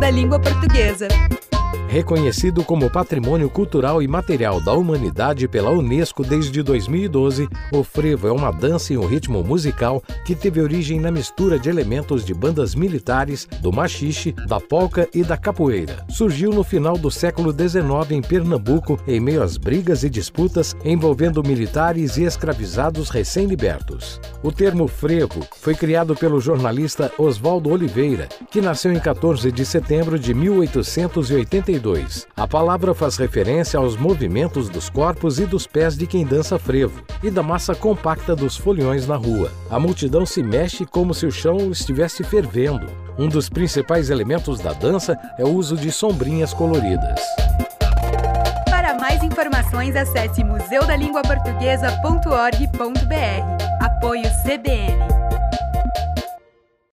Da Língua Portuguesa. Reconhecido como Patrimônio Cultural e Material da Humanidade pela Unesco desde 2012, o frevo é uma dança e um ritmo musical que teve origem na mistura de elementos de bandas militares, do machixe, da polca e da capoeira. Surgiu no final do século XIX em Pernambuco, em meio às brigas e disputas envolvendo militares e escravizados recém-libertos. O termo frevo foi criado pelo jornalista Oswaldo Oliveira, que nasceu em 14 de setembro de 1882 a palavra faz referência aos movimentos dos corpos e dos pés de quem dança frevo e da massa compacta dos foliões na rua. A multidão se mexe como se o chão estivesse fervendo. Um dos principais elementos da dança é o uso de sombrinhas coloridas. Para mais informações, acesse museudalinguaportuguesa.org.br. Apoio CBN.